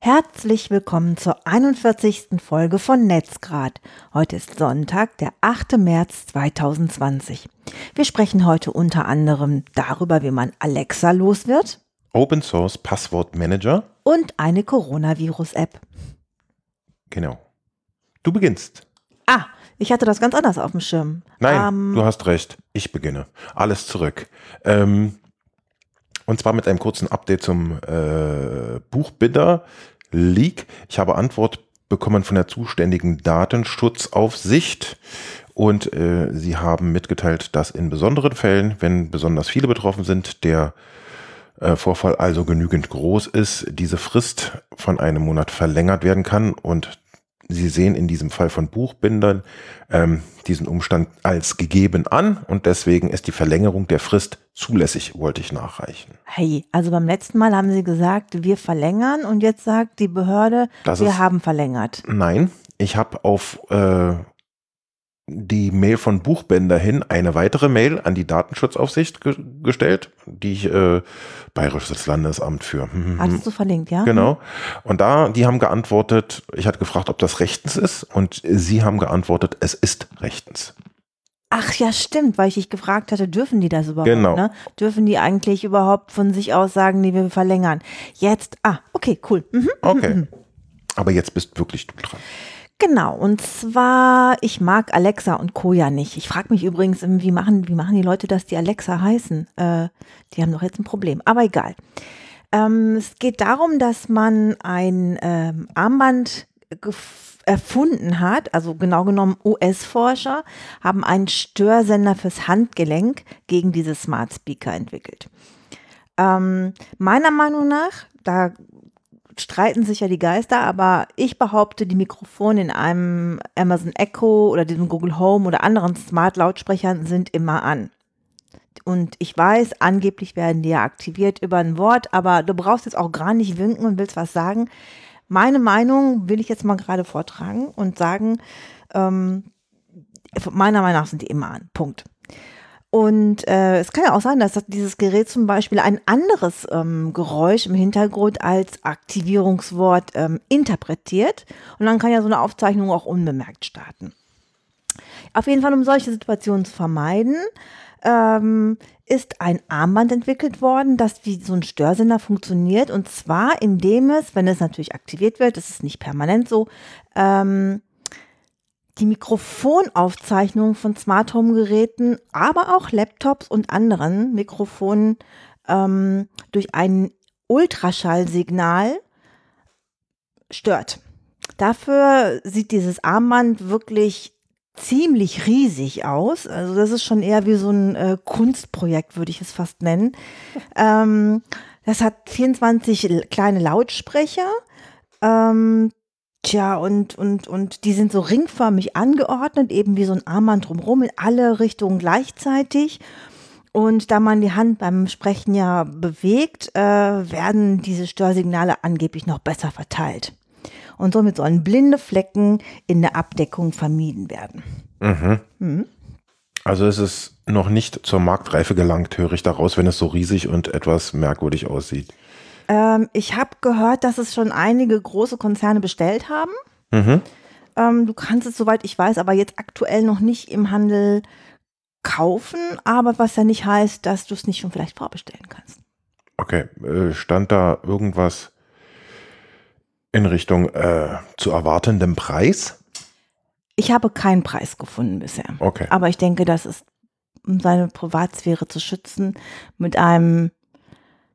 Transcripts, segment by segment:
Herzlich willkommen zur 41. Folge von Netzgrad. Heute ist Sonntag, der 8. März 2020. Wir sprechen heute unter anderem darüber, wie man Alexa los wird. Open Source Passwort Manager. Und eine Coronavirus-App. Genau. Du beginnst. Ah, ich hatte das ganz anders auf dem Schirm. Nein, ähm, du hast recht. Ich beginne. Alles zurück. Ähm, und zwar mit einem kurzen Update zum äh, Buchbinder Leak. Ich habe Antwort bekommen von der zuständigen Datenschutzaufsicht und äh, sie haben mitgeteilt, dass in besonderen Fällen, wenn besonders viele betroffen sind, der äh, Vorfall also genügend groß ist, diese Frist von einem Monat verlängert werden kann und Sie sehen in diesem Fall von Buchbindern ähm, diesen Umstand als gegeben an und deswegen ist die Verlängerung der Frist zulässig, wollte ich nachreichen. Hey, also beim letzten Mal haben Sie gesagt, wir verlängern und jetzt sagt die Behörde, das wir ist, haben verlängert. Nein, ich habe auf äh, die Mail von Buchbänder hin eine weitere Mail an die Datenschutzaufsicht ge gestellt, die ich äh, Bayerisches Landesamt für. Hm, hm, hm. Hattest du verlinkt, ja? Genau. Und da, die haben geantwortet, ich hatte gefragt, ob das rechtens ist und sie haben geantwortet, es ist rechtens. Ach ja, stimmt, weil ich dich gefragt hatte, dürfen die das überhaupt? Genau. Ne? Dürfen die eigentlich überhaupt von sich aus sagen, nee, wir verlängern? Jetzt, ah, okay, cool. Mhm. Okay. Aber jetzt bist wirklich du dran. Genau, und zwar, ich mag Alexa und Co. ja nicht. Ich frage mich übrigens, wie machen, wie machen die Leute das, die Alexa heißen? Äh, die haben doch jetzt ein Problem, aber egal. Ähm, es geht darum, dass man ein ähm, Armband erfunden hat, also genau genommen US-Forscher haben einen Störsender fürs Handgelenk gegen diese Smart Speaker entwickelt. Ähm, meiner Meinung nach, da streiten sich ja die Geister, aber ich behaupte, die Mikrofone in einem Amazon Echo oder diesem Google Home oder anderen Smart-Lautsprechern sind immer an. Und ich weiß, angeblich werden die ja aktiviert über ein Wort, aber du brauchst jetzt auch gar nicht winken und willst was sagen. Meine Meinung will ich jetzt mal gerade vortragen und sagen, ähm, meiner Meinung nach sind die immer an. Punkt. Und äh, es kann ja auch sein, dass dieses Gerät zum Beispiel ein anderes ähm, Geräusch im Hintergrund als Aktivierungswort ähm, interpretiert. Und dann kann ja so eine Aufzeichnung auch unbemerkt starten. Auf jeden Fall, um solche Situationen zu vermeiden, ähm, ist ein Armband entwickelt worden, das wie so ein Störsender funktioniert. Und zwar, indem es, wenn es natürlich aktiviert wird, das ist nicht permanent so, ähm, die Mikrofonaufzeichnung von Smart Home Geräten, aber auch Laptops und anderen Mikrofonen ähm, durch ein Ultraschallsignal stört. Dafür sieht dieses Armband wirklich ziemlich riesig aus. Also das ist schon eher wie so ein äh, Kunstprojekt, würde ich es fast nennen. Ähm, das hat 24 kleine Lautsprecher. Ähm, Tja, und, und, und die sind so ringförmig angeordnet, eben wie so ein Armband drumherum in alle Richtungen gleichzeitig. Und da man die Hand beim Sprechen ja bewegt, äh, werden diese Störsignale angeblich noch besser verteilt. Und somit sollen blinde Flecken in der Abdeckung vermieden werden. Mhm. Mhm. Also es ist noch nicht zur Marktreife gelangt, höre ich daraus, wenn es so riesig und etwas merkwürdig aussieht. Ähm, ich habe gehört, dass es schon einige große Konzerne bestellt haben. Mhm. Ähm, du kannst es, soweit ich weiß, aber jetzt aktuell noch nicht im Handel kaufen, aber was ja nicht heißt, dass du es nicht schon vielleicht vorbestellen kannst. Okay, äh, stand da irgendwas in Richtung äh, zu erwartendem Preis? Ich habe keinen Preis gefunden bisher. Okay. Aber ich denke, das ist, um seine Privatsphäre zu schützen, mit einem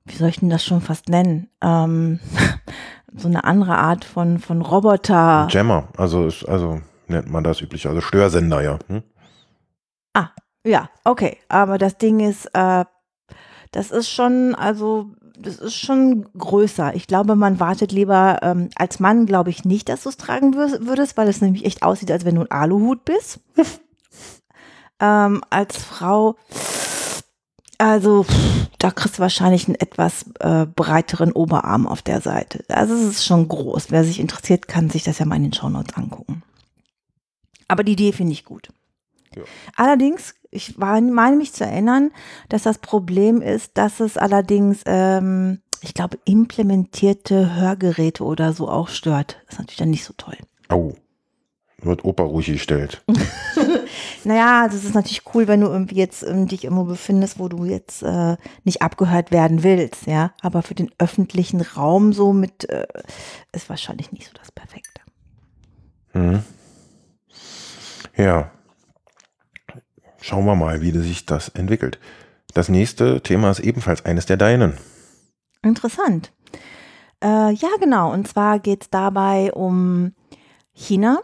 wie soll ich denn das schon fast nennen? Ähm, so eine andere Art von, von Roboter. Jammer, also, ist, also nennt man das üblich, also Störsender, ja. Hm? Ah, ja, okay. Aber das Ding ist, äh, das ist schon, also, das ist schon größer. Ich glaube, man wartet lieber, ähm, als Mann glaube ich nicht, dass du es tragen würdest, weil es nämlich echt aussieht, als wenn du ein Aluhut bist. ähm, als Frau also, da kriegst du wahrscheinlich einen etwas äh, breiteren Oberarm auf der Seite. Also, es ist schon groß. Wer sich interessiert, kann sich das ja mal in den Shownotes angucken. Aber die Idee finde ich gut. Ja. Allerdings, ich war, meine mich zu erinnern, dass das Problem ist, dass es allerdings ähm, ich glaube, implementierte Hörgeräte oder so auch stört. Das ist natürlich dann nicht so toll. Au. Wird Opa ruhig gestellt. Naja, das ist natürlich cool, wenn du irgendwie jetzt ähm, dich irgendwo befindest, wo du jetzt äh, nicht abgehört werden willst, ja. Aber für den öffentlichen Raum so mit äh, ist wahrscheinlich nicht so das Perfekte. Mhm. Ja. Schauen wir mal, wie sich das entwickelt. Das nächste Thema ist ebenfalls eines der deinen. Interessant. Äh, ja, genau. Und zwar geht es dabei um China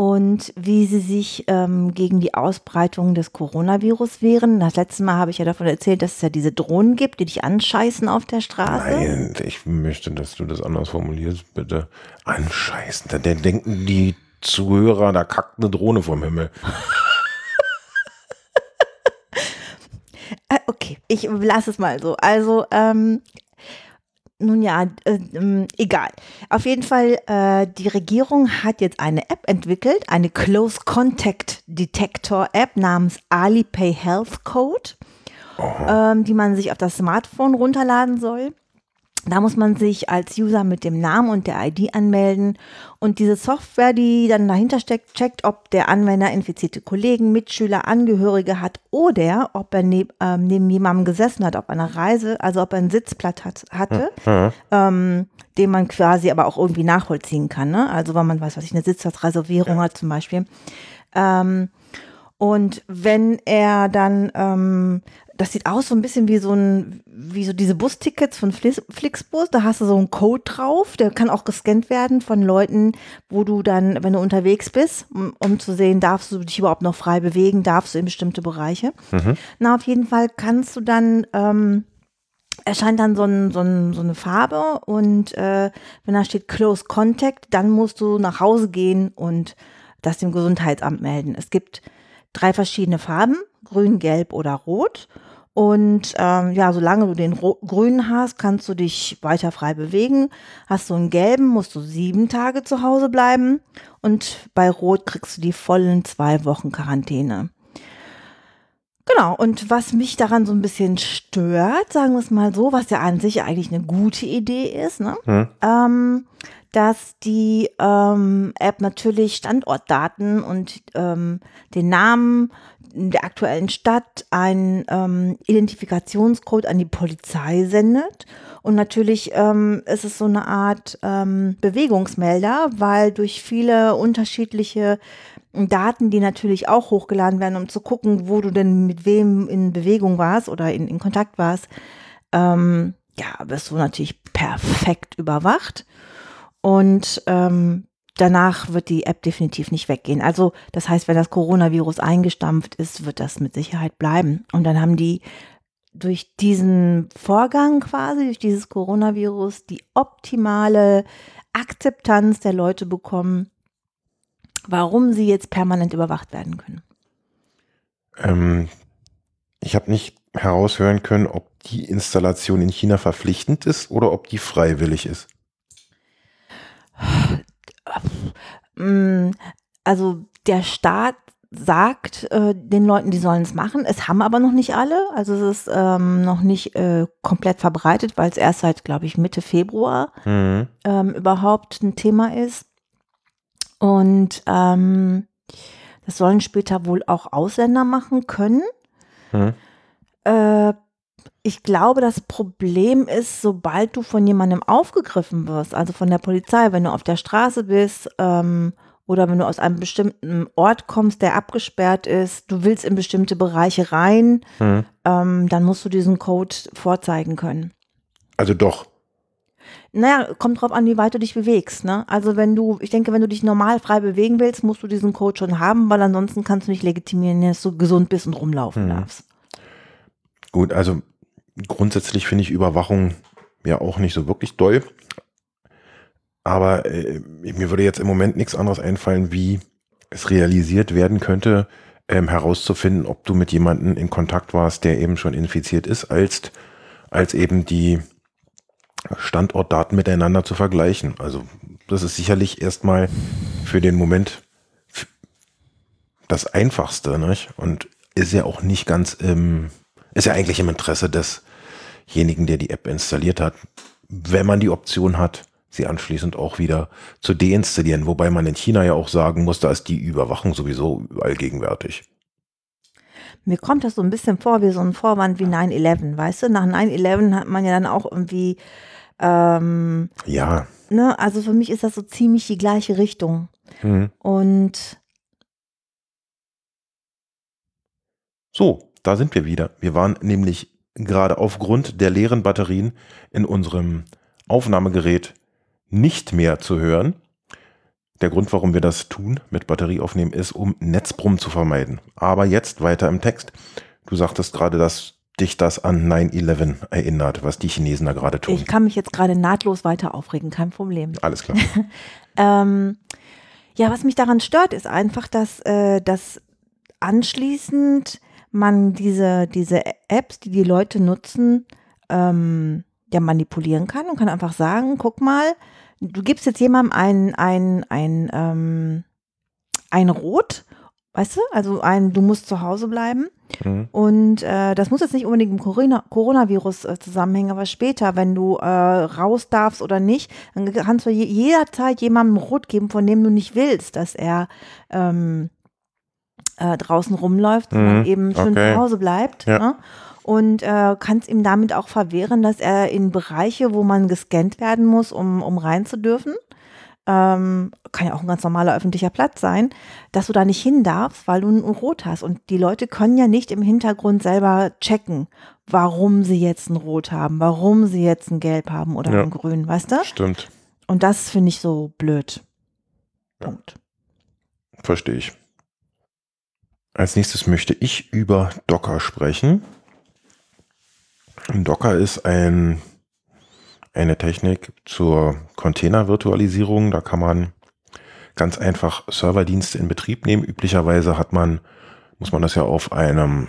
und wie sie sich ähm, gegen die Ausbreitung des Coronavirus wehren. Das letzte Mal habe ich ja davon erzählt, dass es ja diese Drohnen gibt, die dich anscheißen auf der Straße. Nein, ich möchte, dass du das anders formulierst, bitte. Anscheißen. Da denken die Zuhörer, da kackt eine Drohne vom Himmel. Äh, okay, ich lasse es mal so. Also, ähm, nun ja, äh, ähm, egal. Auf jeden Fall, äh, die Regierung hat jetzt eine App entwickelt, eine Close Contact Detector App namens Alipay Health Code, ähm, die man sich auf das Smartphone runterladen soll. Da muss man sich als User mit dem Namen und der ID anmelden und diese Software, die dann dahinter steckt, checkt, ob der Anwender infizierte Kollegen, Mitschüler, Angehörige hat oder ob er neb, ähm, neben jemandem gesessen hat auf einer Reise, also ob er einen Sitzplatz hat, hatte, ähm, den man quasi aber auch irgendwie nachvollziehen kann. Ne? Also wenn man weiß, was ich eine Sitzplatzreservierung hat zum Beispiel. Ähm, und wenn er dann, ähm, das sieht aus so ein bisschen wie so ein, wie so diese Bustickets von Flixbus, da hast du so einen Code drauf, der kann auch gescannt werden von Leuten, wo du dann, wenn du unterwegs bist, um, um zu sehen, darfst du dich überhaupt noch frei bewegen, darfst du in bestimmte Bereiche. Na, auf jeden Fall kannst du dann, ähm, erscheint dann so, ein, so, ein, so eine Farbe und äh, wenn da steht Close Contact, dann musst du nach Hause gehen und das dem Gesundheitsamt melden. Es gibt drei verschiedene Farben, grün, gelb oder rot. Und ähm, ja, solange du den Ro grünen hast, kannst du dich weiter frei bewegen. Hast du einen gelben, musst du sieben Tage zu Hause bleiben. Und bei rot kriegst du die vollen zwei Wochen Quarantäne. Genau, und was mich daran so ein bisschen stört, sagen wir es mal so, was ja an sich eigentlich eine gute Idee ist, ne? ähm, dass die ähm, App natürlich Standortdaten und ähm, den Namen der aktuellen Stadt, einen ähm, Identifikationscode an die Polizei sendet. Und natürlich ähm, ist es so eine Art ähm, Bewegungsmelder, weil durch viele unterschiedliche Daten, die natürlich auch hochgeladen werden, um zu gucken, wo du denn mit wem in Bewegung warst oder in, in Kontakt warst, ähm, ja, wirst du natürlich perfekt überwacht. Und ähm, danach wird die App definitiv nicht weggehen. Also das heißt, wenn das Coronavirus eingestampft ist, wird das mit Sicherheit bleiben. Und dann haben die durch diesen Vorgang quasi, durch dieses Coronavirus, die optimale Akzeptanz der Leute bekommen, warum sie jetzt permanent überwacht werden können. Ähm, ich habe nicht heraushören können, ob die Installation in China verpflichtend ist oder ob die freiwillig ist. Mm, Also der Staat sagt äh, den Leuten, die sollen es machen. Es haben aber noch nicht alle. Also es ist ähm, noch nicht äh, komplett verbreitet, weil es erst seit, glaube ich, Mitte Februar Mhm. ähm, überhaupt ein Thema ist. Und ähm, das sollen später wohl auch Ausländer machen können. Mhm. Äh, ich glaube, das Problem ist, sobald du von jemandem aufgegriffen wirst, also von der Polizei, wenn du auf der Straße bist ähm, oder wenn du aus einem bestimmten Ort kommst, der abgesperrt ist, du willst in bestimmte Bereiche rein, Mhm. ähm, dann musst du diesen Code vorzeigen können. Also doch. Naja, kommt drauf an, wie weit du dich bewegst. Ne? Also wenn du, ich denke, wenn du dich normal frei bewegen willst, musst du diesen Code schon haben, weil ansonsten kannst du nicht legitimieren, dass du gesund bist und rumlaufen Mhm. darfst. Gut, also grundsätzlich finde ich Überwachung ja auch nicht so wirklich doll. Aber äh, mir würde jetzt im Moment nichts anderes einfallen, wie es realisiert werden könnte, ähm, herauszufinden, ob du mit jemandem in Kontakt warst, der eben schon infiziert ist, als, als eben die Standortdaten miteinander zu vergleichen. Also das ist sicherlich erstmal für den Moment das Einfachste, nicht? Und ist ja auch nicht ganz im, ist ja eigentlich im Interesse des demjenigen, der die App installiert hat, wenn man die Option hat, sie anschließend auch wieder zu deinstallieren. Wobei man in China ja auch sagen muss, da ist die Überwachung sowieso überall gegenwärtig. Mir kommt das so ein bisschen vor wie so ein Vorwand wie 9-11, weißt du? Nach 9-11 hat man ja dann auch irgendwie, ähm, Ja. ne, also für mich ist das so ziemlich die gleiche Richtung. Mhm. Und So, da sind wir wieder. Wir waren nämlich gerade aufgrund der leeren Batterien in unserem Aufnahmegerät nicht mehr zu hören. Der Grund, warum wir das tun, mit Batterie aufnehmen, ist, um Netzbrummen zu vermeiden. Aber jetzt weiter im Text. Du sagtest gerade, dass dich das an 9-11 erinnert, was die Chinesen da gerade tun. ich kann mich jetzt gerade nahtlos weiter aufregen, kein Problem. Alles klar. Ähm, ja, was mich daran stört, ist einfach, dass, äh, dass anschließend man diese, diese Apps, die die Leute nutzen, ähm, ja manipulieren kann und kann einfach sagen, guck mal, du gibst jetzt jemandem ein, ein, ein, ähm, ein Rot, weißt du, also ein, du musst zu Hause bleiben. Mhm. Und äh, das muss jetzt nicht unbedingt mit dem Corona Coronavirus äh, zusammenhängen, aber später, wenn du äh, raus darfst oder nicht, dann kannst du je jederzeit jemandem Rot geben, von dem du nicht willst, dass er ähm, äh, draußen rumläuft, sondern Mhm, eben schön okay. zu Hause bleibt. Ja. Ne? Und äh, kannst ihm damit auch verwehren, dass er in Bereiche, wo man gescannt werden muss, um, um rein zu dürfen, ähm, kann ja auch ein ganz normaler öffentlicher Platz sein, dass du da nicht hin darfst, weil du ein Rot hast. Und die Leute können ja nicht im Hintergrund selber checken, warum sie jetzt ein Rot haben, warum sie jetzt ein Gelb haben oder Ja. ein Grün, weißt du? Stimmt. Und das finde ich so blöd. Ja. Punkt. Verstehe ich. Als nächstes möchte ich über Docker sprechen. Docker ist ein, eine Technik zur Container-Virtualisierung. Da kann man ganz einfach Serverdienste in Betrieb nehmen. Üblicherweise hat man, muss man das ja auf einem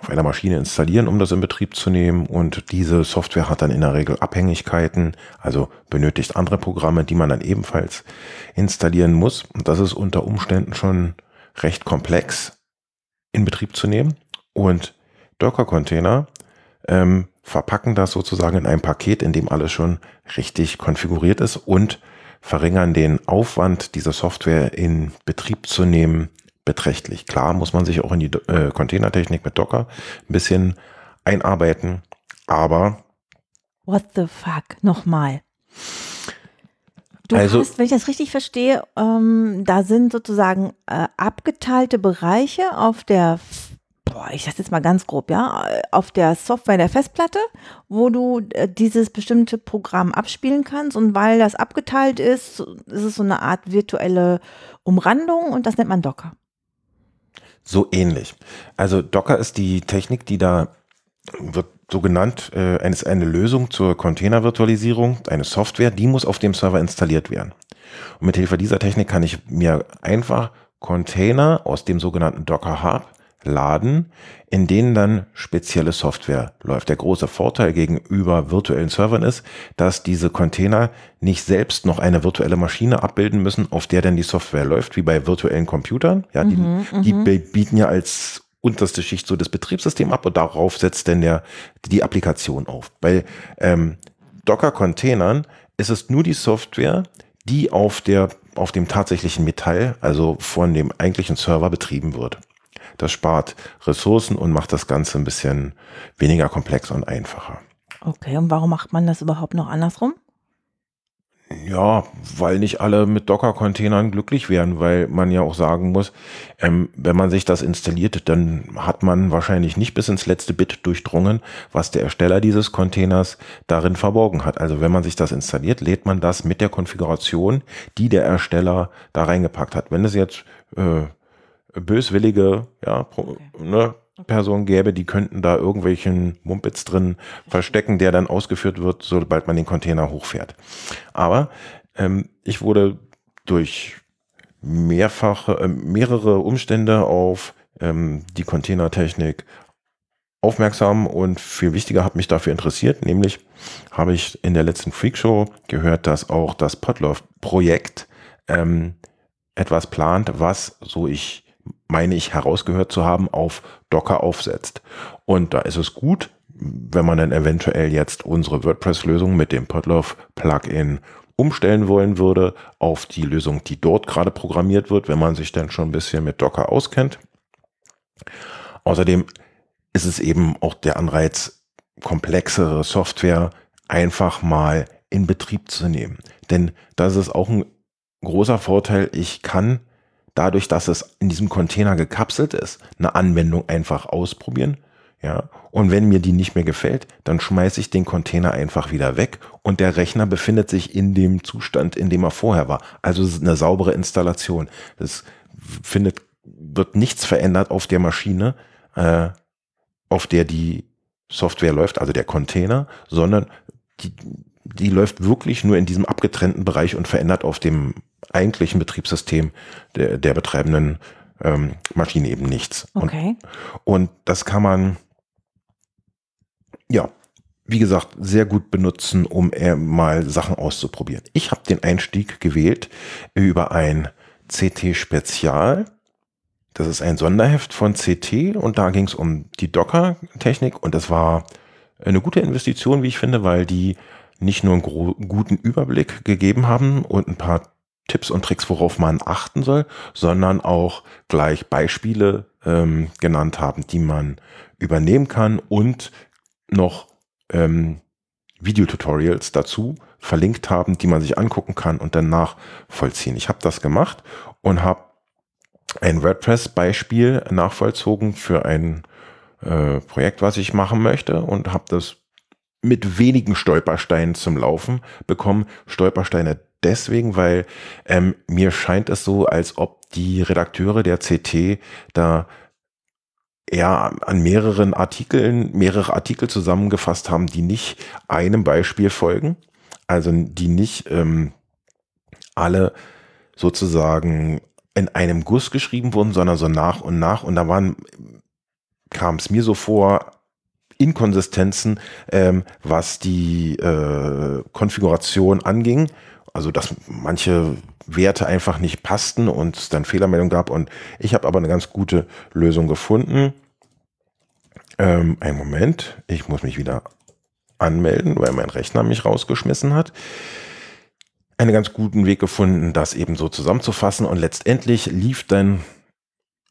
auf einer Maschine installieren, um das in Betrieb zu nehmen. Und diese Software hat dann in der Regel Abhängigkeiten, also benötigt andere Programme, die man dann ebenfalls installieren muss. Und das ist unter Umständen schon recht komplex in Betrieb zu nehmen. Und Docker-Container ähm, verpacken das sozusagen in ein Paket, in dem alles schon richtig konfiguriert ist und verringern den Aufwand, diese Software in Betrieb zu nehmen, beträchtlich. Klar muss man sich auch in die äh, Containertechnik mit Docker ein bisschen einarbeiten, aber What the fuck? Nochmal. Du Also- hast, wenn ich das richtig verstehe, ähm, da sind sozusagen äh, abgeteilte Bereiche auf der, boah, ich sag jetzt mal ganz grob, ja, auf der Software der Festplatte, wo du äh, dieses bestimmte Programm abspielen kannst und weil das abgeteilt ist, ist es so eine Art virtuelle Umrandung und das nennt man Docker. So ähnlich. Also Docker ist die Technik, die da wird so genannt, äh, eine- ist eine Lösung zur Containervirtualisierung, eine Software, die muss auf dem Server installiert werden. Und mit Hilfe dieser Technik kann ich mir einfach Container aus dem sogenannten Docker Hub laden, in denen dann spezielle Software läuft. Der große Vorteil gegenüber virtuellen Servern ist, dass diese Container nicht selbst noch eine virtuelle Maschine abbilden müssen, auf der dann die Software läuft, wie bei virtuellen Computern. Ja, die, die be- bieten ja als unterste Schicht so das Betriebssystem ab und darauf setzt dann der, die Applikation auf. Bei ähm, Docker-Containern ist es nur die Software, die auf, der, auf dem tatsächlichen Metall, also von dem eigentlichen Server betrieben wird. Das spart Ressourcen und macht das Ganze ein bisschen weniger komplex und einfacher. Okay, und warum macht man das überhaupt noch andersrum? Ja, weil nicht alle mit Docker-Containern glücklich werden, weil man ja auch sagen muss, ähm, wenn man sich das installiert, dann hat man wahrscheinlich nicht bis ins letzte Bit durchdrungen, was der Ersteller dieses Containers darin verborgen hat. Also wenn man sich das installiert, lädt man das mit der Konfiguration, die der Ersteller da reingepackt hat. Wenn es jetzt äh, böswillige ja, Pro, ne, Personen gäbe, die könnten da irgendwelchen Mumpitz drin verstecken, der dann ausgeführt wird, sobald man den Container hochfährt. Aber ähm, ich wurde durch mehrfache, äh, mehrere Umstände auf ähm, die Containertechnik aufmerksam und viel wichtiger hat mich dafür interessiert, nämlich habe ich in der letzten Freakshow gehört, dass auch das Podlove-Projekt ähm, etwas plant, was, so ich meine ich herausgehört zu haben, auf Docker aufsetzt. Und da ist es gut, wenn man dann eventuell jetzt unsere WordPress-Lösung mit dem Podlove-Plugin umstellen wollen würde auf die Lösung, die dort gerade programmiert wird, wenn man sich dann schon ein bisschen mit Docker auskennt. Außerdem ist es eben auch der Anreiz, komplexere Software einfach mal in Betrieb zu nehmen. Denn das ist auch ein großer Vorteil. Ich kann dadurch, dass es in diesem Container gekapselt ist, eine Anwendung einfach ausprobieren. Ja, und wenn mir die nicht mehr gefällt, dann schmeiße ich den Container einfach wieder weg und der Rechner befindet sich in dem Zustand, in dem er vorher war. Also es ist eine saubere Installation. Es findet, wird nichts verändert auf der Maschine, äh, auf der die Software läuft, also der Container, sondern die, die läuft wirklich nur in diesem abgetrennten Bereich und verändert auf dem eigentlichen Betriebssystem der, der betreibenden ähm, Maschine eben nichts. Okay. Und, und das kann man, ja, wie gesagt, sehr gut benutzen, um mal Sachen auszuprobieren. Ich habe den Einstieg gewählt über ein CT Spezial. Das ist ein Sonderheft von CT und da ging es um die Docker-Technik und das war eine gute Investition, wie ich finde, weil die nicht nur einen guten Überblick gegeben haben und ein paar Tipps und Tricks, worauf man achten soll, sondern auch gleich Beispiele ähm, genannt haben, die man übernehmen kann und noch ähm, Videotutorials dazu verlinkt haben, die man sich angucken kann und dann nachvollziehen. Ich habe das gemacht und habe ein WordPress-Beispiel nachvollzogen für ein äh, Projekt, was ich machen möchte und habe das mit wenigen Stolpersteinen zum Laufen bekommen. Stolpersteine deswegen, weil ähm, mir scheint es so, als ob die Redakteure der CT da eher an mehreren Artikeln, mehrere Artikel zusammengefasst haben, die nicht einem Beispiel folgen, also die nicht ähm, alle sozusagen in einem Guss geschrieben wurden, sondern so nach und nach. Und da waren, kam es mir so vor, Inkonsistenzen, ähm, was die äh, Konfiguration anging. Also dass manche Werte einfach nicht passten und es dann Fehlermeldung gab. Und ich habe aber eine ganz gute Lösung gefunden. Ähm, einen Moment, ich muss mich wieder anmelden, weil mein Rechner mich rausgeschmissen hat. Einen ganz guten Weg gefunden, das eben so zusammenzufassen. Und letztendlich lief dann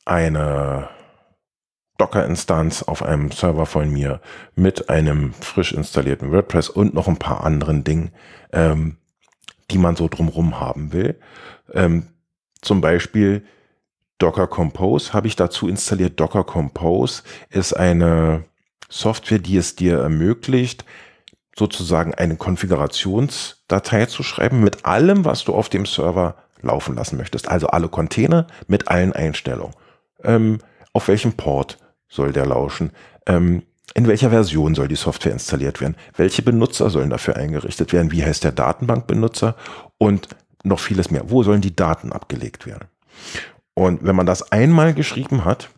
eine Docker-Instanz auf einem Server von mir mit einem frisch installierten WordPress und noch ein paar anderen Dingen, ähm, die man so drumrum haben will. Ähm, zum Beispiel Docker Compose habe ich dazu installiert. Docker Compose ist eine Software, die es dir ermöglicht, sozusagen eine Konfigurationsdatei zu schreiben mit allem, was du auf dem Server laufen lassen möchtest. Also alle Container mit allen Einstellungen. Ähm, auf welchem Port soll der lauschen? Ähm, in welcher Version soll die Software installiert werden? Welche Benutzer sollen dafür eingerichtet werden? Wie heißt der Datenbankbenutzer? Und noch vieles mehr. Wo sollen die Daten abgelegt werden? Und wenn man das einmal geschrieben hat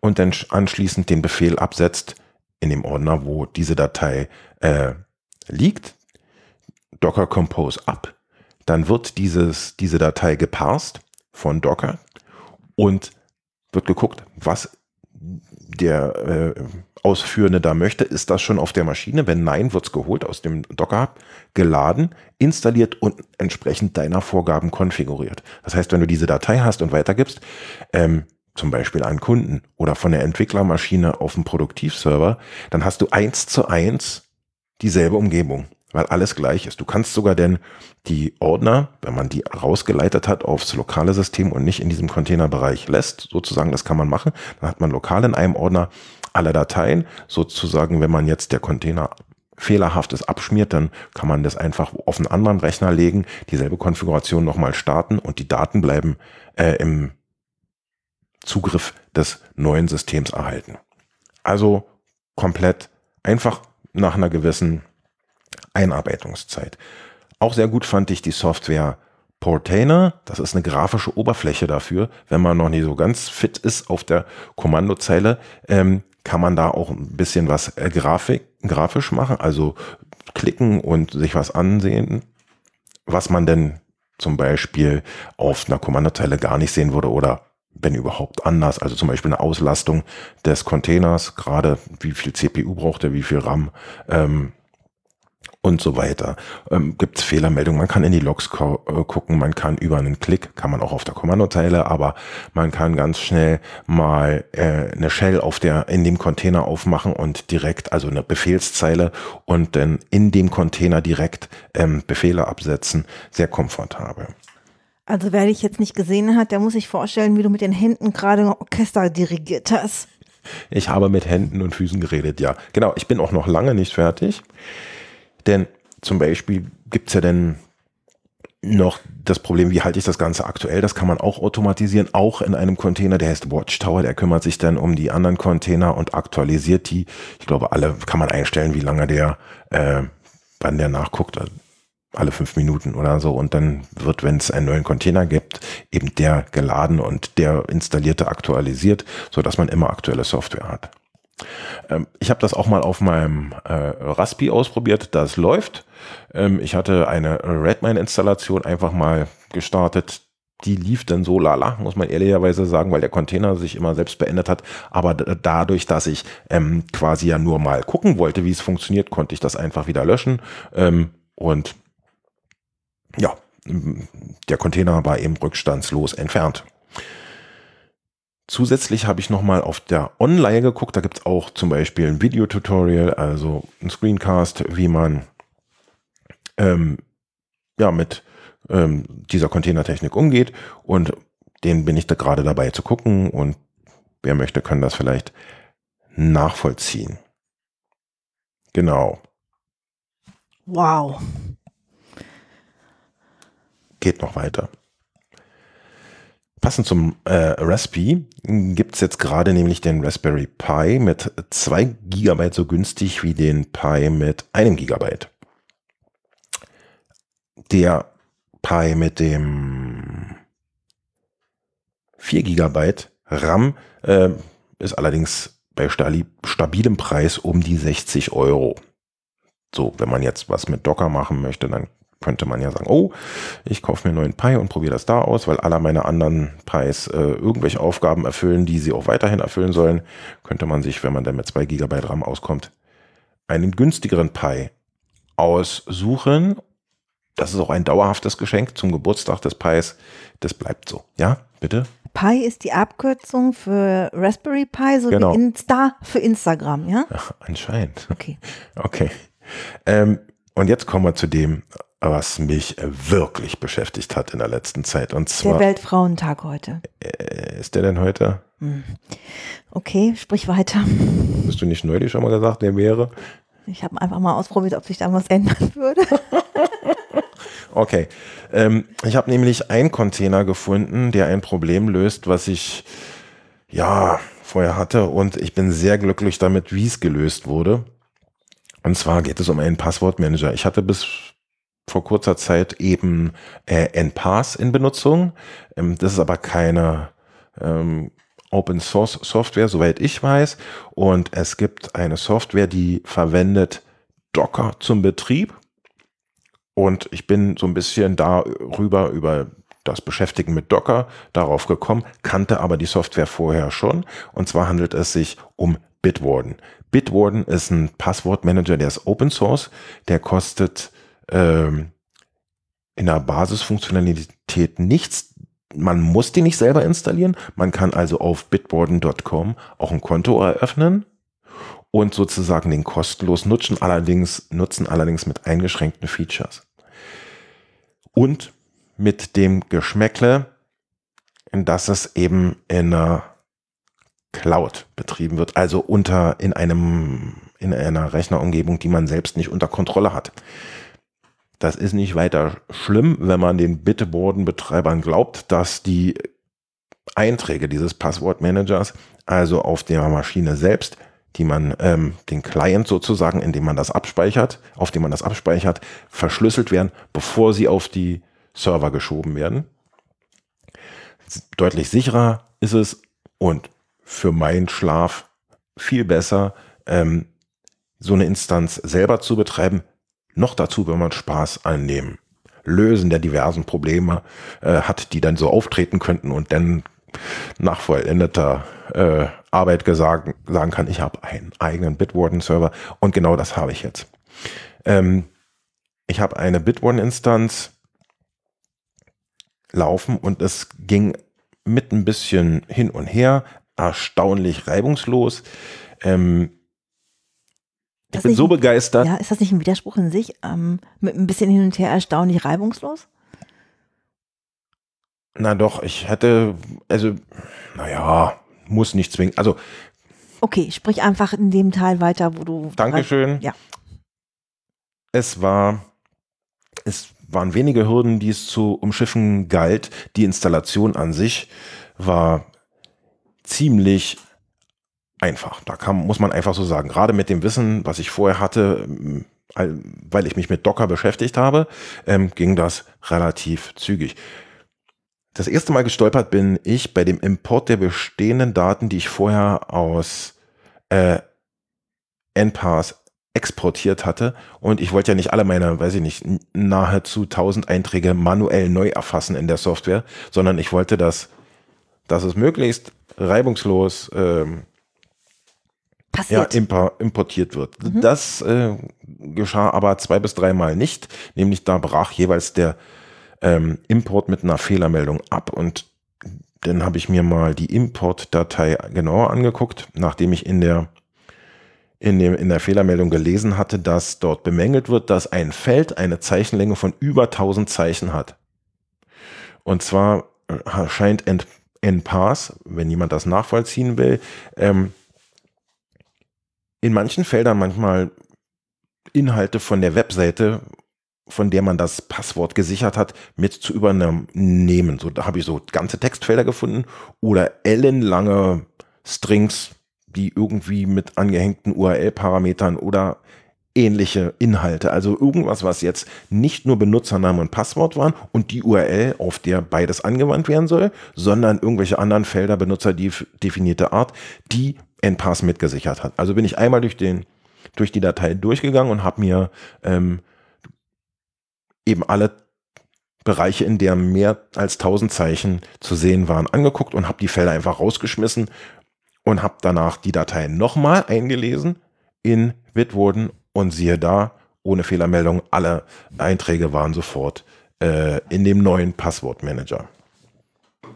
und dann anschließend den Befehl absetzt in dem Ordner, wo diese Datei äh, liegt, Docker Compose ab, dann wird dieses, diese Datei geparst von Docker und wird geguckt, was der äh, Ausführende da möchte, ist das schon auf der Maschine? Wenn nein, wird es geholt aus dem Docker, geladen, installiert und entsprechend deiner Vorgaben konfiguriert. Das heißt, wenn du diese Datei hast und weitergibst, ähm, zum Beispiel an Kunden oder von der Entwicklermaschine auf dem Produktivserver, dann hast du eins zu eins dieselbe Umgebung weil alles gleich ist. Du kannst sogar denn die Ordner, wenn man die rausgeleitet hat aufs lokale System und nicht in diesem Containerbereich lässt, sozusagen, das kann man machen, dann hat man lokal in einem Ordner alle Dateien, sozusagen, wenn man jetzt der Container fehlerhaftes abschmiert, dann kann man das einfach auf einen anderen Rechner legen, dieselbe Konfiguration nochmal starten und die Daten bleiben äh, im Zugriff des neuen Systems erhalten. Also komplett einfach nach einer gewissen Einarbeitungszeit. Auch sehr gut fand ich die Software Portainer. Das ist eine grafische Oberfläche dafür. Wenn man noch nicht so ganz fit ist auf der Kommandozeile, ähm, kann man da auch ein bisschen was äh, Grafik, grafisch machen. Also klicken und sich was ansehen, was man denn zum Beispiel auf einer Kommandozeile gar nicht sehen würde oder wenn überhaupt anders. Also zum Beispiel eine Auslastung des Containers, gerade wie viel CPU braucht er, wie viel RAM ähm, und so weiter. Ähm, Gibt es Fehlermeldungen? Man kann in die Logs äh, gucken, man kann über einen Klick, kann man auch auf der Kommandozeile, aber man kann ganz schnell mal äh, eine Shell auf der in dem Container aufmachen und direkt, also eine Befehlszeile und dann in dem Container direkt ähm, Befehle absetzen. Sehr komfortabel. Also wer dich jetzt nicht gesehen hat, der muss sich vorstellen, wie du mit den Händen gerade ein Orchester dirigiert hast. Ich habe mit Händen und Füßen geredet, ja. Genau, ich bin auch noch lange nicht fertig. Denn zum Beispiel gibt es ja dann noch das Problem, wie halte ich das Ganze aktuell? Das kann man auch automatisieren, auch in einem Container, der heißt Watchtower, der kümmert sich dann um die anderen Container und aktualisiert die. Ich glaube, alle kann man einstellen, wie lange der, äh, wann der nachguckt alle fünf Minuten oder so und dann wird, wenn es einen neuen Container gibt, eben der geladen und der installierte aktualisiert, so dass man immer aktuelle Software hat. Ähm, ich habe das auch mal auf meinem äh, Raspi ausprobiert, das läuft. Ähm, ich hatte eine Redmine-Installation einfach mal gestartet. Die lief dann so lala, muss man ehrlicherweise sagen, weil der Container sich immer selbst beendet hat. Aber dadurch, dass ich ähm, quasi ja nur mal gucken wollte, wie es funktioniert, konnte ich das einfach wieder löschen. Ähm, und ja, der Container war eben rückstandslos entfernt. Zusätzlich habe ich nochmal auf der Online geguckt, da gibt es auch zum Beispiel ein Videotutorial, also ein Screencast, wie man ähm, ja, mit ähm, dieser Containertechnik umgeht und den bin ich da gerade dabei zu gucken und wer möchte, kann das vielleicht nachvollziehen. Genau. Wow geht noch weiter. Passend zum äh, Raspi gibt es jetzt gerade nämlich den Raspberry Pi mit 2 GB so günstig wie den Pi mit einem GB. Der Pi mit dem 4 GB RAM äh, ist allerdings bei stabilem Preis um die 60 Euro. So, wenn man jetzt was mit Docker machen möchte, dann könnte man ja sagen, oh, ich kaufe mir einen neuen Pi und probiere das da aus, weil alle meine anderen Pis äh, irgendwelche Aufgaben erfüllen, die sie auch weiterhin erfüllen sollen. Könnte man sich, wenn man dann mit 2 GB RAM auskommt, einen günstigeren Pi aussuchen. Das ist auch ein dauerhaftes Geschenk zum Geburtstag des Pis. Das bleibt so. Ja, bitte? Pi ist die Abkürzung für Raspberry Pi, so genau. wie Insta für Instagram, ja? Ach, anscheinend. Okay. Okay. Ähm, und jetzt kommen wir zu dem, was mich wirklich beschäftigt hat in der letzten Zeit. Und zwar. Der Weltfrauentag heute. Äh, ist der denn heute? Hm. Okay, sprich weiter. Hast du nicht neulich schon mal gesagt, der wäre? Ich habe einfach mal ausprobiert, ob sich da was ändern würde. okay. Ähm, ich habe nämlich einen Container gefunden, der ein Problem löst, was ich ja vorher hatte. Und ich bin sehr glücklich damit, wie es gelöst wurde. Und zwar geht es um einen Passwortmanager. Ich hatte bis vor kurzer Zeit eben äh, NPass in Benutzung. Ähm, das ist aber keine ähm, Open Source Software, soweit ich weiß. Und es gibt eine Software, die verwendet Docker zum Betrieb. Und ich bin so ein bisschen darüber, über das Beschäftigen mit Docker darauf gekommen, kannte aber die Software vorher schon. Und zwar handelt es sich um Bitwarden. Bitwarden ist ein Passwortmanager, der ist Open Source. Der kostet ähm, in der Basisfunktionalität nichts. Man muss die nicht selber installieren. Man kann also auf bitwarden.com auch ein Konto eröffnen und sozusagen den kostenlos nutzen, allerdings, nutzen allerdings mit eingeschränkten Features. Und mit dem Geschmäckle, dass es eben in einer Cloud betrieben wird, also unter in einem in einer Rechnerumgebung, die man selbst nicht unter Kontrolle hat. Das ist nicht weiter schlimm, wenn man den Bitwarden-Betreibern glaubt, dass die Einträge dieses Passwortmanagers, also auf der Maschine selbst, die man, ähm, den Client sozusagen, in dem man das abspeichert, auf dem man das abspeichert, verschlüsselt werden, bevor sie auf die Server geschoben werden. Deutlich sicherer ist es und für meinen Schlaf viel besser, ähm, so eine Instanz selber zu betreiben, noch dazu, wenn man Spaß an dem Lösen der diversen Probleme äh, hat, die dann so auftreten könnten und dann nach vollendeter äh, Arbeit gesagt, sagen kann, ich habe einen eigenen Bitwarden-Server und genau das habe ich jetzt. Ähm, ich habe eine Bitwarden-Instanz laufen und es ging mit ein bisschen hin und her, erstaunlich reibungslos. Ähm, ich bin so begeistert. Ja, ist das nicht ein Widerspruch in sich? Ähm, mit ein bisschen hin und her erstaunlich reibungslos? Na doch, ich hätte, also, naja, muss nicht zwingen. Also. Okay, sprich einfach in dem Teil weiter, wo du. Dankeschön. Ja. Es war, es waren wenige Hürden, die es zu umschiffen galt. Die Installation an sich war ziemlich einfach. Da kann, muss man einfach so sagen. Gerade mit dem Wissen, was ich vorher hatte, weil ich mich mit Docker beschäftigt habe, ähm, ging das relativ zügig. Das erste Mal gestolpert bin ich bei dem Import der bestehenden Daten, die ich vorher aus äh, NPAS exportiert hatte. Und ich wollte ja nicht alle meine, weiß ich nicht, nahezu 1000 Einträge manuell neu erfassen in der Software, sondern ich wollte, dass, dass es möglichst reibungslos ähm, ja, importiert wird. Mhm. Das äh, geschah aber zwei bis dreimal nicht, nämlich da brach jeweils der ähm, Import mit einer Fehlermeldung ab und dann habe ich mir mal die Importdatei genauer angeguckt, nachdem ich in der in, dem, in der Fehlermeldung gelesen hatte, dass dort bemängelt wird, dass ein Feld eine Zeichenlänge von über 1000 Zeichen hat. Und zwar äh, scheint NPass, wenn jemand das nachvollziehen will, ähm, in manchen Feldern manchmal Inhalte von der Webseite von der man das Passwort gesichert hat, mit zu übernehmen. So, da habe ich so ganze Textfelder gefunden oder ellenlange Strings, die irgendwie mit angehängten URL-Parametern oder ähnliche Inhalte. Also irgendwas, was jetzt nicht nur Benutzername und Passwort waren und die URL, auf der beides angewandt werden soll, sondern irgendwelche anderen Felder, benutzerdefinierte Art, die NPass mitgesichert hat. Also bin ich einmal durch den durch die Datei durchgegangen und habe mir ähm, eben alle Bereiche, in der mehr als 1000 Zeichen zu sehen waren, angeguckt und habe die Felder einfach rausgeschmissen und habe danach die Datei nochmal eingelesen in Bitwarden und siehe da, ohne Fehlermeldung, alle Einträge waren sofort äh, in dem neuen Passwortmanager.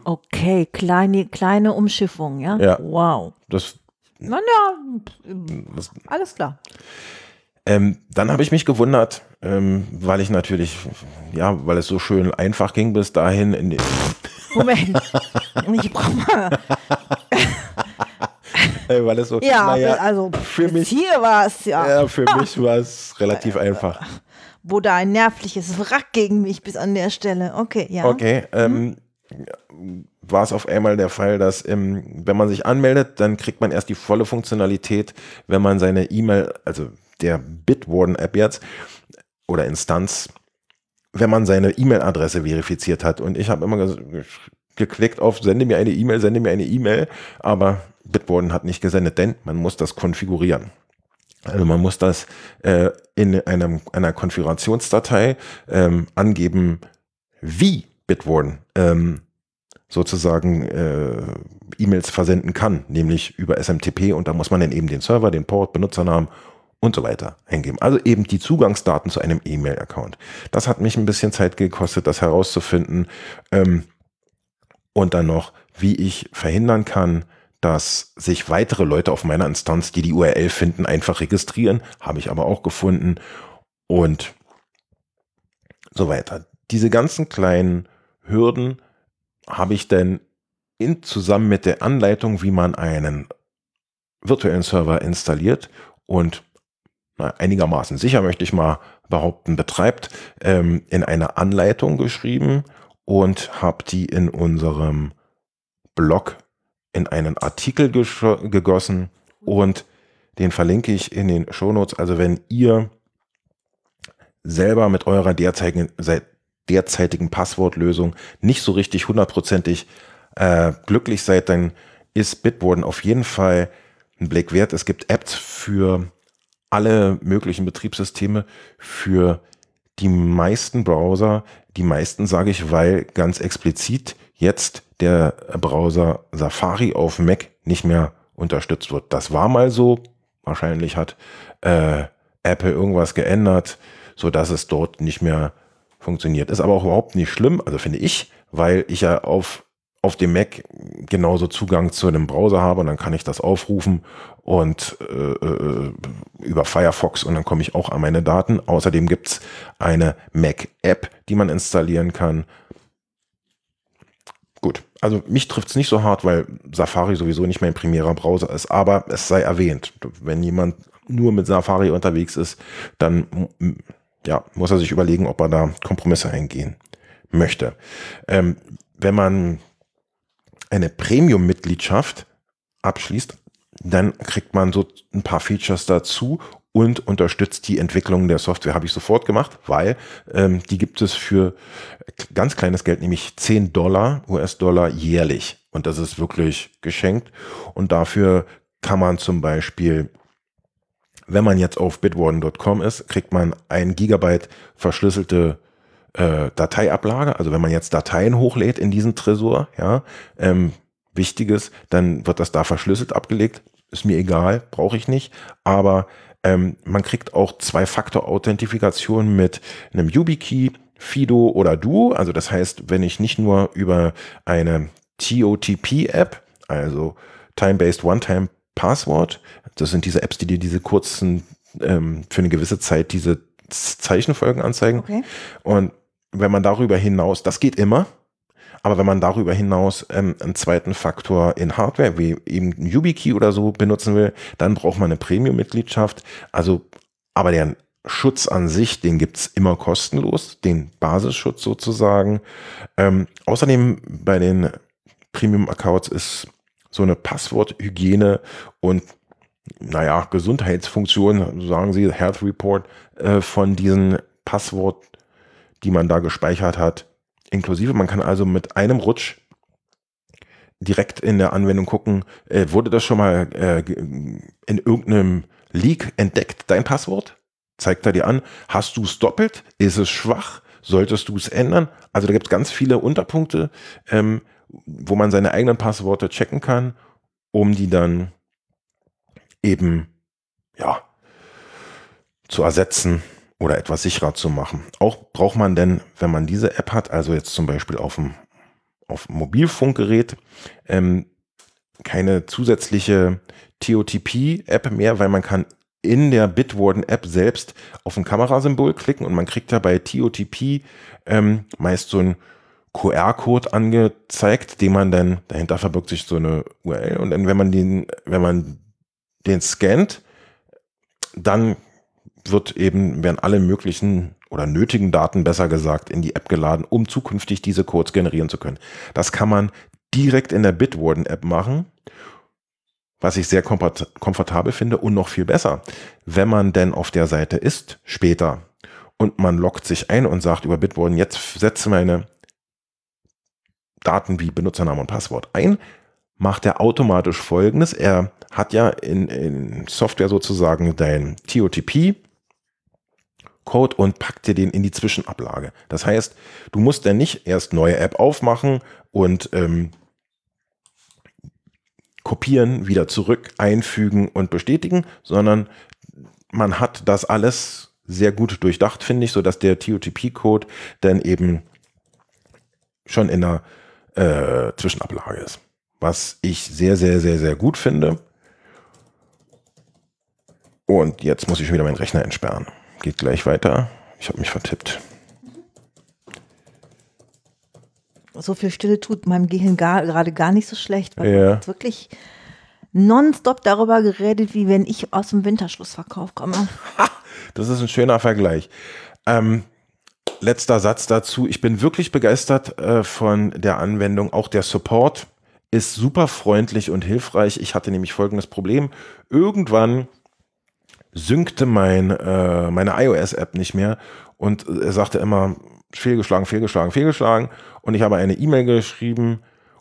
Okay, kleine, kleine Umschiffung, ja? Ja. Wow. Das, Na ja, alles klar. Ähm, dann habe ich mich gewundert, ähm, weil ich natürlich, ja, weil es so schön einfach ging bis dahin. In Moment, ich brauche mal. weil es so, ja, naja, also für mich hier war es ja. Ja, für mich war es relativ einfach. Wo da ein nervliches Wrack gegen mich bis an der Stelle. Okay, ja. Okay, ähm, mhm. War es auf einmal der Fall, dass ähm, wenn man sich anmeldet, dann kriegt man erst die volle Funktionalität, wenn man seine E-Mail, also der Bitwarden-App jetzt oder Instanz, wenn man seine E-Mail-Adresse verifiziert hat. Und ich habe immer ge geklickt auf Sende mir eine E-Mail, sende mir eine E-Mail, aber Bitwarden hat nicht gesendet, denn man muss das konfigurieren. Also man muss das äh, in einem, einer Konfigurationsdatei ähm, angeben, wie Bitwarden ähm, sozusagen äh, E-Mails versenden kann, nämlich über SMTP und da muss man dann eben den Server, den Port, Benutzernamen und so weiter eingeben. Also eben die Zugangsdaten zu einem E-Mail-Account. Das hat mich ein bisschen Zeit gekostet, das herauszufinden. Ähm, und dann noch, wie ich verhindern kann, dass sich weitere Leute auf meiner Instanz, die die URL finden, einfach registrieren. Habe ich aber auch gefunden. Und so weiter. Diese ganzen kleinen Hürden habe ich dann in, zusammen mit der Anleitung, wie man einen virtuellen Server installiert und na, einigermaßen sicher, möchte ich mal behaupten, betreibt, ähm, in einer Anleitung geschrieben und habe die in unserem Blog in einen Artikel gegossen und den verlinke ich in den Shownotes. Also wenn ihr selber mit eurer derzeitigen, derzeitigen Passwortlösung nicht so richtig hundertprozentig äh, glücklich seid, dann ist Bitwarden auf jeden Fall ein Blick wert. Es gibt Apps für alle möglichen Betriebssysteme für die meisten Browser, die meisten sage ich, weil ganz explizit jetzt der Browser Safari auf Mac nicht mehr unterstützt wird. Das war mal so. Wahrscheinlich hat äh, Apple irgendwas geändert, so dass es dort nicht mehr funktioniert. Ist aber auch überhaupt nicht schlimm, also finde ich, weil ich ja auf auf dem Mac genauso Zugang zu einem Browser habe und dann kann ich das aufrufen und äh, äh, über Firefox und dann komme ich auch an meine Daten. Außerdem gibt es eine Mac-App, die man installieren kann. Gut, also mich trifft es nicht so hart, weil Safari sowieso nicht mein primärer Browser ist, aber es sei erwähnt, wenn jemand nur mit Safari unterwegs ist, dann ja, muss er sich überlegen, ob er da Kompromisse eingehen möchte. Ähm, wenn man eine Premium-Mitgliedschaft abschließt, dann kriegt man so ein paar Features dazu und unterstützt die Entwicklung der Software. Habe ich sofort gemacht, weil ähm, die gibt es für ganz kleines Geld, nämlich 10 Dollar, US-Dollar jährlich. Und das ist wirklich geschenkt. Und dafür kann man zum Beispiel, wenn man jetzt auf bitwarden.com ist, kriegt man ein Gigabyte verschlüsselte äh, Dateiablage, also wenn man jetzt Dateien hochlädt in diesen Tresor, ja, ähm, wichtiges, dann wird das da verschlüsselt abgelegt. Ist mir egal, brauche ich nicht. Aber ähm, man kriegt auch Zwei-Faktor-Authentifikation mit einem YubiKey, Fido oder Duo. Also das heißt, wenn ich nicht nur über eine TOTP-App, also Time-Based One-Time Password, das sind diese Apps, die dir diese kurzen, ähm, für eine gewisse Zeit diese Zeichenfolgen anzeigen. Okay. Und wenn man darüber hinaus, das geht immer, aber wenn man darüber hinaus ähm, einen zweiten Faktor in Hardware, wie eben ein YubiKey oder so benutzen will, dann braucht man eine Premium-Mitgliedschaft. Also, aber der Schutz an sich, den gibt's immer kostenlos, den Basisschutz sozusagen. Ähm, außerdem bei den Premium-Accounts ist so eine Passworthygiene und naja, Gesundheitsfunktion, sagen sie, Health Report äh, von diesen Passwort die man da gespeichert hat, inklusive. Man kann also mit einem Rutsch direkt in der Anwendung gucken, äh, wurde das schon mal äh, in irgendeinem Leak entdeckt, dein Passwort? Zeigt er dir an, hast du es doppelt? Ist es schwach? Solltest du es ändern? Also da gibt es ganz viele Unterpunkte, ähm, wo man seine eigenen Passworte checken kann, um die dann eben ja zu ersetzen oder etwas sicherer zu machen. Auch braucht man denn, wenn man diese App hat, also jetzt zum Beispiel auf dem, auf dem Mobilfunkgerät, ähm, keine zusätzliche TOTP-App mehr, weil man kann in der Bitwarden-App selbst auf ein Kamerasymbol klicken und man kriegt da bei TOTP ähm, meist so ein QR-Code angezeigt, den man dann, dahinter verbirgt sich so eine URL und dann, wenn man den, wenn man den scannt, dann wird eben, werden alle möglichen oder nötigen Daten besser gesagt in die App geladen, um zukünftig diese Codes generieren zu können. Das kann man direkt in der Bitwarden-App machen, was ich sehr komfortabel finde und noch viel besser. Wenn man denn auf der Seite ist, später, und man loggt sich ein und sagt über Bitwarden, jetzt setze meine Daten wie Benutzername und Passwort ein, macht er automatisch folgendes. Er hat ja in, in Software sozusagen dein TOTP Code und pack dir den in die Zwischenablage. Das heißt, du musst dann nicht erst neue App aufmachen und ähm, kopieren, wieder zurück, einfügen und bestätigen, sondern man hat das alles sehr gut durchdacht, finde ich, so dass der TOTP-Code dann eben schon in der äh, Zwischenablage ist. Was ich sehr, sehr, sehr, sehr gut finde. Und jetzt muss ich schon wieder meinen Rechner entsperren. Geht gleich weiter. Ich habe mich vertippt. So viel Stille tut meinem Gehirn gar, gerade gar nicht so schlecht, weil ja. man wirklich nonstop darüber geredet, wie wenn ich aus dem Winterschlussverkauf komme. das ist ein schöner Vergleich. Ähm, letzter Satz dazu. Ich bin wirklich begeistert äh, von der Anwendung. Auch der Support ist super freundlich und hilfreich. Ich hatte nämlich folgendes Problem. Irgendwann synkte mein, äh, meine iOS-App nicht mehr und er sagte immer, fehlgeschlagen, fehlgeschlagen, fehlgeschlagen. Und ich habe eine E-Mail geschrieben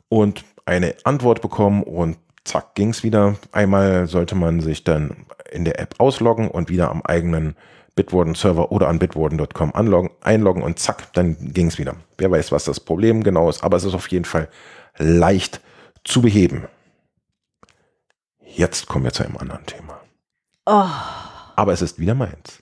und eine Antwort bekommen und zack, ging's wieder. Einmal sollte man sich dann in der App ausloggen und wieder am eigenen Bitwarden-Server oder an bitwarden.com anloggen, einloggen und zack, dann ging's wieder. Wer weiß, was das Problem genau ist, aber es ist auf jeden Fall leicht zu beheben. Jetzt kommen wir zu einem anderen Thema. Oh, Aber es ist wieder meins.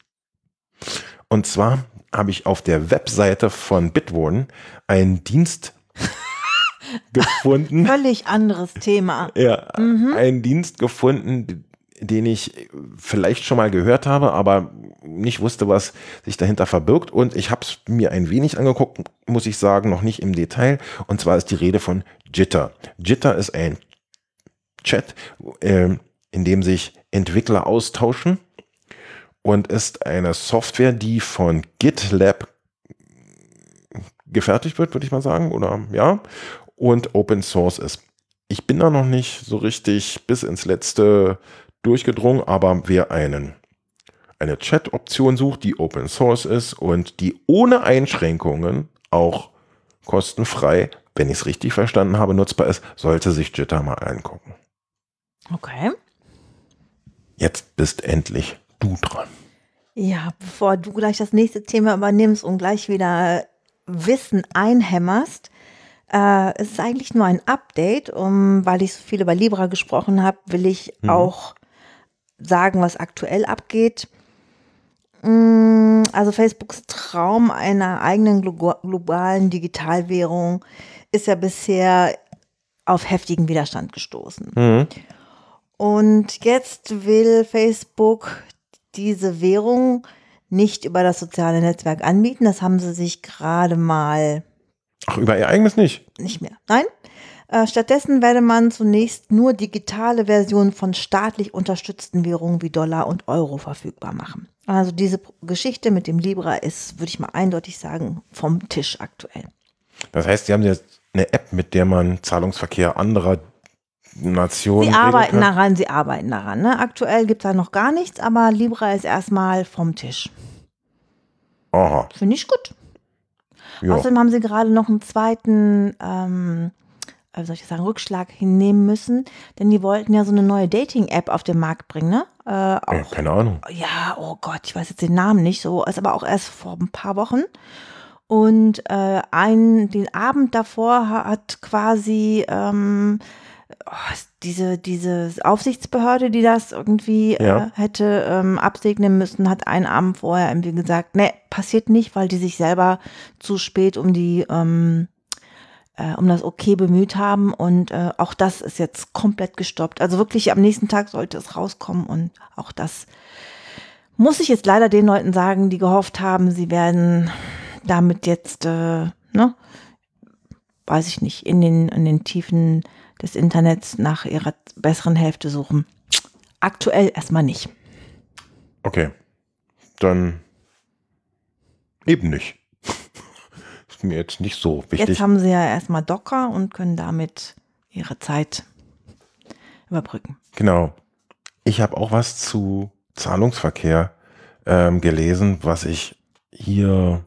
Und zwar habe ich auf der Webseite von Bitwarden einen Dienst gefunden. völlig anderes Thema. Ja, einen Dienst gefunden, den ich vielleicht schon mal gehört habe, aber nicht wusste, was sich dahinter verbirgt. Und ich habe es mir ein wenig angeguckt, muss ich sagen, noch nicht im Detail. Und zwar ist die Rede von Jitter. Jitter ist ein Chat, ähm, in dem sich Entwickler austauschen und ist eine Software, die von GitLab gefertigt wird, würde ich mal sagen, oder ja, und Open Source ist. Ich bin da noch nicht so richtig bis ins letzte durchgedrungen, aber wer einen eine Chat-Option sucht, die Open Source ist und die ohne Einschränkungen auch kostenfrei, wenn ich es richtig verstanden habe, nutzbar ist, sollte sich Jitter mal angucken. Okay. Jetzt bist endlich du dran. Ja, bevor du gleich das nächste Thema übernimmst und gleich wieder Wissen einhämmerst, äh, es ist eigentlich nur ein Update, um, weil ich so viel über Libra gesprochen habe, will ich auch sagen, was aktuell abgeht. Mm, Also Facebooks Traum einer eigenen glo globalen Digitalwährung ist ja bisher auf heftigen Widerstand gestoßen. Und jetzt will Facebook diese Währung nicht über das soziale Netzwerk anbieten. Das haben sie sich gerade mal Ach, über ihr eigenes nicht. nicht mehr. Nein. Äh, stattdessen werde man zunächst nur digitale Versionen von staatlich unterstützten Währungen wie Dollar und Euro verfügbar machen. Also diese Geschichte mit dem Libra ist, würde ich mal eindeutig sagen, vom Tisch aktuell. Das heißt, sie haben jetzt eine App, mit der man Zahlungsverkehr anderer Nationen. Sie arbeiten daran, sie arbeiten daran. Ne? Aktuell gibt es da noch gar nichts, aber Libra ist erstmal vom Tisch. Aha. Finde ich gut. Ja. Außerdem haben sie gerade noch einen zweiten, ähm, äh, wie soll ich sagen, Rückschlag hinnehmen müssen, denn die wollten ja so eine neue Dating-App auf den Markt bringen, ne? Äh, Ja, keine Ahnung. ja, oh Gott, ich weiß jetzt den Namen nicht, so, ist aber auch erst vor ein paar Wochen. Und äh, ein, den Abend davor ha- hat quasi ähm, oh, diese, diese Aufsichtsbehörde, die das irgendwie Ja. äh, hätte ähm, absegnen müssen, hat einen Abend vorher irgendwie gesagt, ne, passiert nicht, weil die sich selber zu spät um die ähm, äh, um das Okay bemüht haben und äh, auch das ist jetzt komplett gestoppt. Also wirklich am nächsten Tag sollte es rauskommen und auch das muss ich jetzt leider den Leuten sagen, die gehofft haben, sie werden damit jetzt, äh, ne, weiß ich nicht, in den, in den Tiefen des Internets nach ihrer besseren Hälfte suchen. Aktuell erstmal nicht. Okay. Dann eben nicht. Mir jetzt nicht so wichtig. Jetzt haben sie ja erstmal Docker und können damit ihre Zeit überbrücken. Genau. Ich habe auch was zu Zahlungsverkehr ähm, gelesen, was ich hier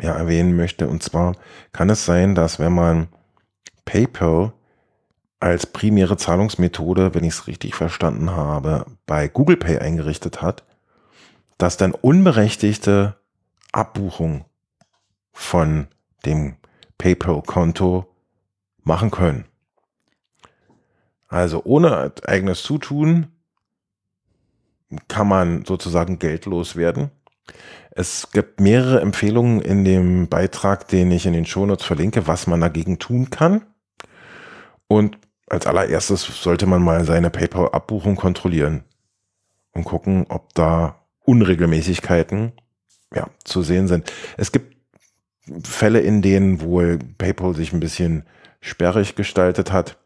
ja, erwähnen möchte. Und zwar kann es sein, dass wenn man PayPal als primäre Zahlungsmethode, wenn ich es richtig verstanden habe, bei Google Pay eingerichtet hat, dass dann unberechtigte Abbuchungen von dem PayPal-Konto machen können. Also ohne eigenes Zutun kann man sozusagen geldlos werden. Es gibt mehrere Empfehlungen in dem Beitrag, den ich in den Shownotes verlinke, was man dagegen tun kann. Und als allererstes sollte man mal seine PayPal-Abbuchung kontrollieren und gucken, ob da Unregelmäßigkeiten ja, zu sehen sind. Es gibt Fälle, in denen wohl PayPal sich ein bisschen sperrig gestaltet hat.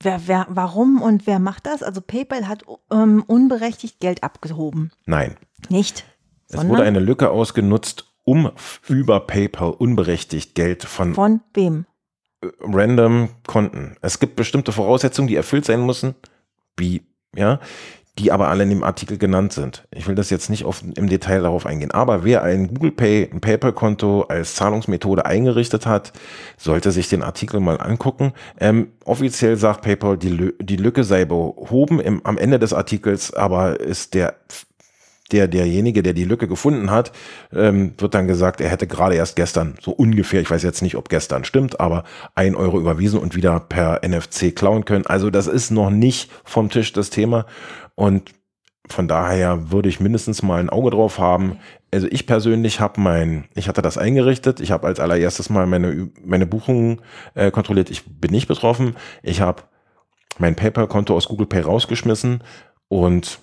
Wer, wer, warum und wer macht das? Also PayPal hat ähm, unberechtigt Geld abgehoben. Nein, Nicht. es Sondern wurde eine Lücke ausgenutzt, um über PayPal unberechtigt Geld von von wem? random Konten. Es gibt bestimmte Voraussetzungen, die erfüllt sein müssen, wie, ja, die aber alle in dem Artikel genannt sind. Ich will das jetzt nicht auf, im Detail darauf eingehen. Aber wer ein Google Pay, ein PayPal-Konto als Zahlungsmethode eingerichtet hat, sollte sich den Artikel mal angucken. Ähm, offiziell sagt PayPal, die, die Lücke sei behoben im, am Ende des Artikels, aber ist der der, derjenige, der die Lücke gefunden hat, ähm, wird dann gesagt, er hätte gerade erst gestern, so ungefähr, ich weiß jetzt nicht, ob gestern stimmt, aber ein Euro überwiesen und wieder per NFC klauen können. Also das ist noch nicht vom Tisch das Thema. Und von daher würde ich mindestens mal ein Auge drauf haben. Also ich persönlich habe mein, ich hatte das eingerichtet. Ich habe als allererstes mal meine, meine Buchungen äh, kontrolliert. Ich bin nicht betroffen. Ich habe mein PayPal-Konto aus Google Pay rausgeschmissen und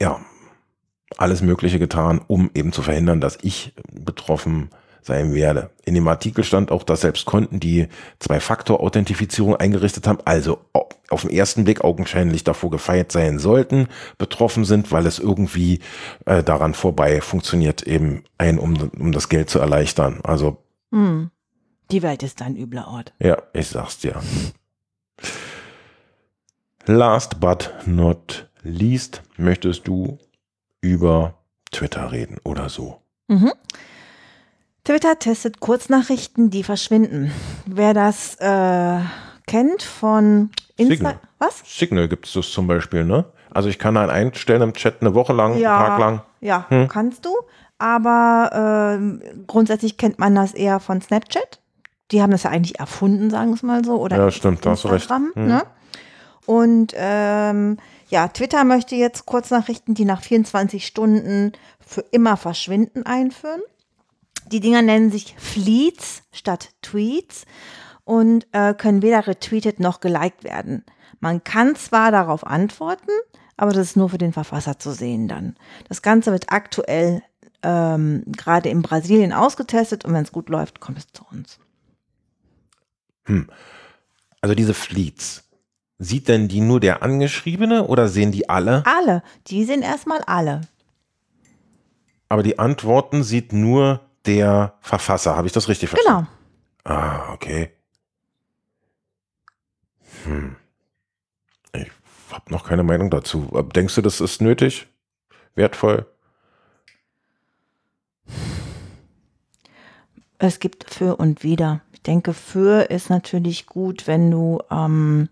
ja, alles Mögliche getan, um eben zu verhindern, dass ich betroffen sein werde. In dem Artikel stand auch, dass selbst Konten, die Zwei-Faktor-Authentifizierung eingerichtet haben, also auf den ersten Blick augenscheinlich davor gefeiert sein sollten, betroffen sind, weil es irgendwie äh, daran vorbei funktioniert, eben ein, um, um das Geld zu erleichtern. Also hm. Die Welt ist ein übler Ort. Ja, ich sag's dir. Last but not least möchtest du über Twitter reden oder so. Mhm. Twitter testet Kurznachrichten, die verschwinden. Wer das äh, kennt von Insta Signal. Was? Signal gibt es das zum Beispiel, ne? Also ich kann einen einstellen im Chat eine Woche lang, ja, einen Tag lang. Ja, hm. kannst du. Aber äh, grundsätzlich kennt man das eher von Snapchat. Die haben das ja eigentlich erfunden, sagen wir es mal so. Oder ja, stimmt, da hast du recht. Hm. Ne? Und ähm, ja, Twitter möchte jetzt Kurznachrichten, die nach 24 Stunden für immer verschwinden, einführen. Die Dinger nennen sich Fleets statt Tweets und äh, können weder retweetet noch geliked werden. Man kann zwar darauf antworten, aber das ist nur für den Verfasser zu sehen dann. Das Ganze wird aktuell ähm, gerade in Brasilien ausgetestet und wenn es gut läuft, kommt es zu uns. Hm. Also diese Fleets, sieht denn die nur der Angeschriebene oder sehen die alle? Alle, die sehen erstmal alle. Aber die Antworten sieht nur der Verfasser. Habe ich das richtig verstanden? Genau. Ah, okay. Hm. Ich habe noch keine Meinung dazu. Denkst du, das ist nötig? Wertvoll? Es gibt für und wieder. Ich denke, für ist natürlich gut, wenn du ähm,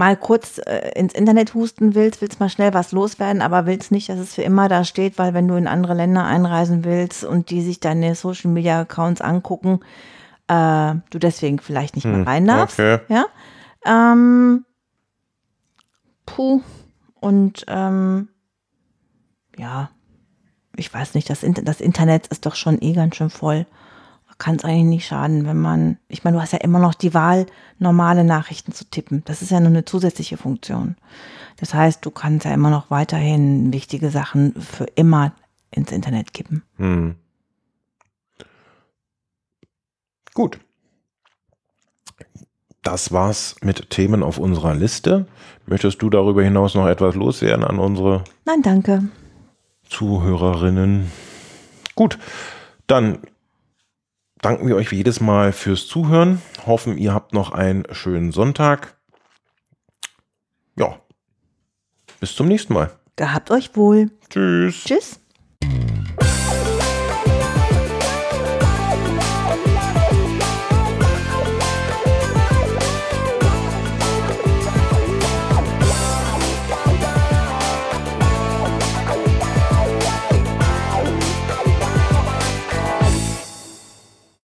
mal kurz äh, ins Internet husten willst, willst mal schnell was loswerden, aber willst nicht, dass es für immer da steht, weil wenn du in andere Länder einreisen willst und die sich deine Social Media Accounts angucken, äh, du deswegen vielleicht nicht hm, mehr rein darfst. Okay. Ja. Ähm, puh. Und ähm, ja, ich weiß nicht, das, das Internet ist doch schon eh ganz schön voll kann es eigentlich nicht schaden, wenn man, ich meine, du hast ja immer noch die Wahl, normale Nachrichten zu tippen. Das ist ja nur eine zusätzliche Funktion. Das heißt, du kannst ja immer noch weiterhin wichtige Sachen für immer ins Internet kippen. Hm. Gut. Das war's mit Themen auf unserer Liste. Möchtest du darüber hinaus noch etwas loswerden an unsere? Nein, danke. Zuhörerinnen. Gut, dann danken wir euch wie jedes Mal fürs Zuhören. Hoffen, ihr habt noch einen schönen Sonntag. Ja, bis zum nächsten Mal. Gehabt euch wohl. Tschüss. Tschüss.